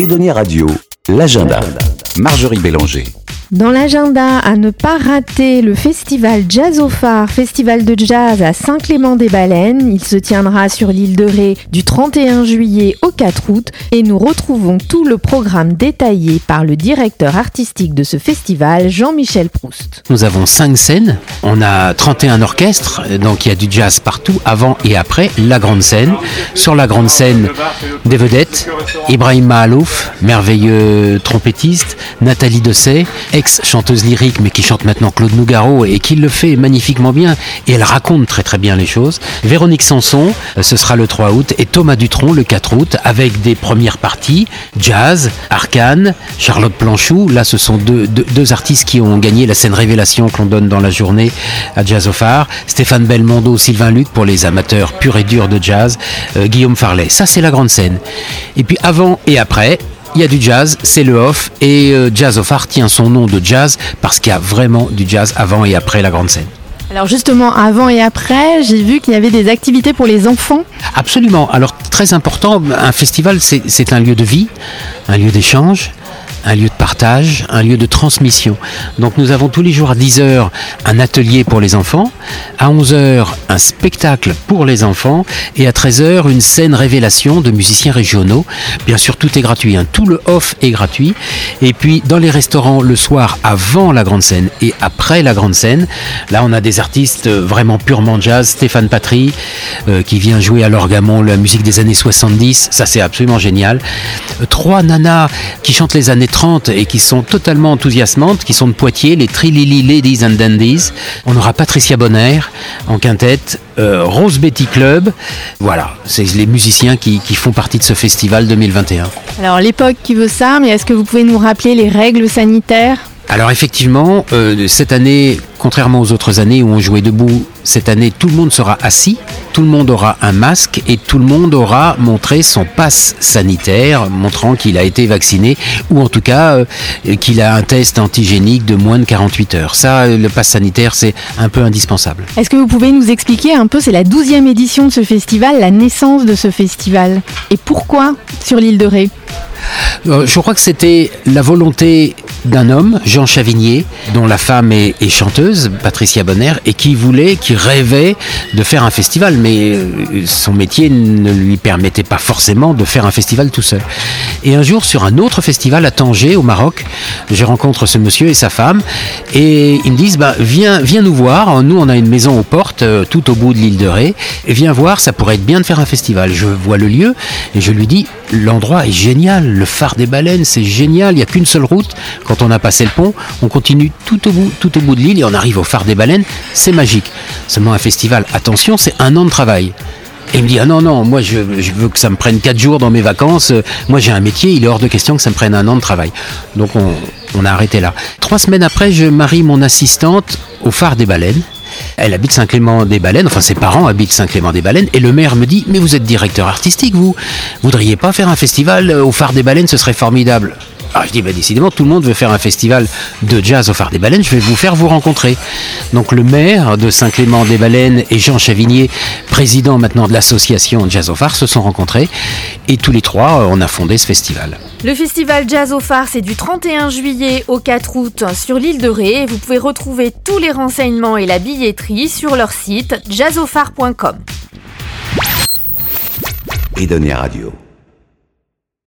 Edonia Radio, l'agenda. Marjorie Bélanger. Dans l'agenda, à ne pas rater le festival Jazz au Phare, festival de jazz à Saint-Clément-des-Baleines. Il se tiendra sur l'île de Ré du 31 juillet au 4 août et nous retrouvons tout le programme détaillé par le directeur artistique de ce festival, Jean-Michel Proust. Nous avons cinq scènes, on a 31 orchestres, donc il y a du jazz partout, avant et après la grande scène. Sur la grande scène, des vedettes, Ibrahim Mahalouf, merveilleux trompettiste, Nathalie Dosset, ex-chanteuse lyrique mais qui chante maintenant Claude Nougaro et qui le fait magnifiquement bien et elle raconte très très bien les choses. Véronique Sanson, euh, ce sera le 3 août et Thomas Dutronc le 4 août avec des premières parties, jazz, arcane, Charlotte Planchou, là ce sont deux, artistes qui ont gagné la scène révélation que l'on donne dans la journée à Jazz au Phare, Stéphane Belmondo, Sylvain Luc pour les amateurs purs et durs de jazz, euh, Guillaume Farley, ça c'est la grande scène. Et puis avant et après, il y a du jazz, c'est le off, et euh, Jazz of Art tient son nom de jazz parce qu'il y a vraiment du jazz avant et après la grande scène. Alors justement, avant et après, j'ai vu qu'il y avait des activités pour les enfants. Absolument. Alors très important, un festival, c'est un lieu de vie, un lieu d'échange, un lieu de partage, un lieu de transmission. Donc nous avons tous les jours à 10h un atelier pour les enfants, à 11h un spectacle pour les enfants et à 13h une scène révélation de musiciens régionaux. Bien sûr tout est gratuit, hein. tout le off est gratuit. Et puis dans les restaurants le soir avant la grande scène et après la grande scène, là on a des artistes vraiment purement jazz, Stéphane Patry euh, qui vient jouer à l'orgamon la musique des années 70, ça c'est absolument génial. Trois nanas qui chantent les années 30 et qui sont totalement enthousiasmantes, qui sont de Poitiers, les Trilili Ladies and Dandies. On aura Patricia Bonner en quintette, euh, Rose Betty Club. Voilà, c'est les musiciens qui, font partie de ce festival 2021. Alors l'époque qui veut ça, mais est-ce que vous pouvez nous rappeler les règles sanitaires? Alors effectivement, euh, cette année, contrairement aux autres années où on jouait debout, cette année tout le monde sera assis, tout le monde aura un masque et tout le monde aura montré son passe sanitaire montrant qu'il a été vacciné ou en tout cas euh, qu'il a un test antigénique de moins de 48 heures. Ça, le passe sanitaire, c'est un peu indispensable. Est-ce que vous pouvez nous expliquer un peu, c'est la douzième édition de ce festival, la naissance de ce festival et pourquoi sur l'île de Ré? Euh, je crois que c'était la volonté d'un homme, Jean Chavigné, dont la femme est, chanteuse, Patricia Bonner, et qui voulait, qui rêvait de faire un festival, mais euh, son métier ne lui permettait pas forcément de faire un festival tout seul. Et un jour, sur un autre festival à Tanger, au Maroc, je rencontre ce monsieur et sa femme, et ils me disent, bah, viens, viens nous voir, nous on a une maison aux portes, euh, tout au bout de l'île de Ré, et viens voir, ça pourrait être bien de faire un festival. Je vois le lieu, et je lui dis, l'endroit est génial, le phare des baleines, c'est génial, il n'y a qu'une seule route. Quand on a passé le pont, on continue tout au bout, tout au bout de l'île et on arrive au phare des baleines, c'est magique. Seulement un festival, attention, c'est un an de travail. Et il me dit, ah non, non, moi je, veux que ça me prenne quatre jours dans mes vacances. Moi j'ai un métier, il est hors de question que ça me prenne un an de travail. Donc on, a arrêté là. Trois semaines après, je marie mon assistante au phare des baleines. Elle habite Saint-Clément-des-Baleines, enfin ses parents habitent Saint-Clément-des-Baleines, et le maire me dit Mais vous êtes directeur artistique, vous Voudriez pas faire un festival au phare des baleines, ce serait formidable. Alors je dis, bah, décidément, tout le monde veut faire un festival de jazz au phare des baleines, je vais vous faire vous rencontrer. Donc le maire de Saint-Clément-des-Baleines et Jean Chavigné, président maintenant de l'association Jazz au phare, se sont rencontrés et tous les trois, euh, on a fondé ce festival. Le festival Jazz au phare, c'est du 31 juillet au 4 août sur l'île de Ré. Vous pouvez retrouver tous les renseignements et la billetterie sur leur site jazzophare.com. Et Radio.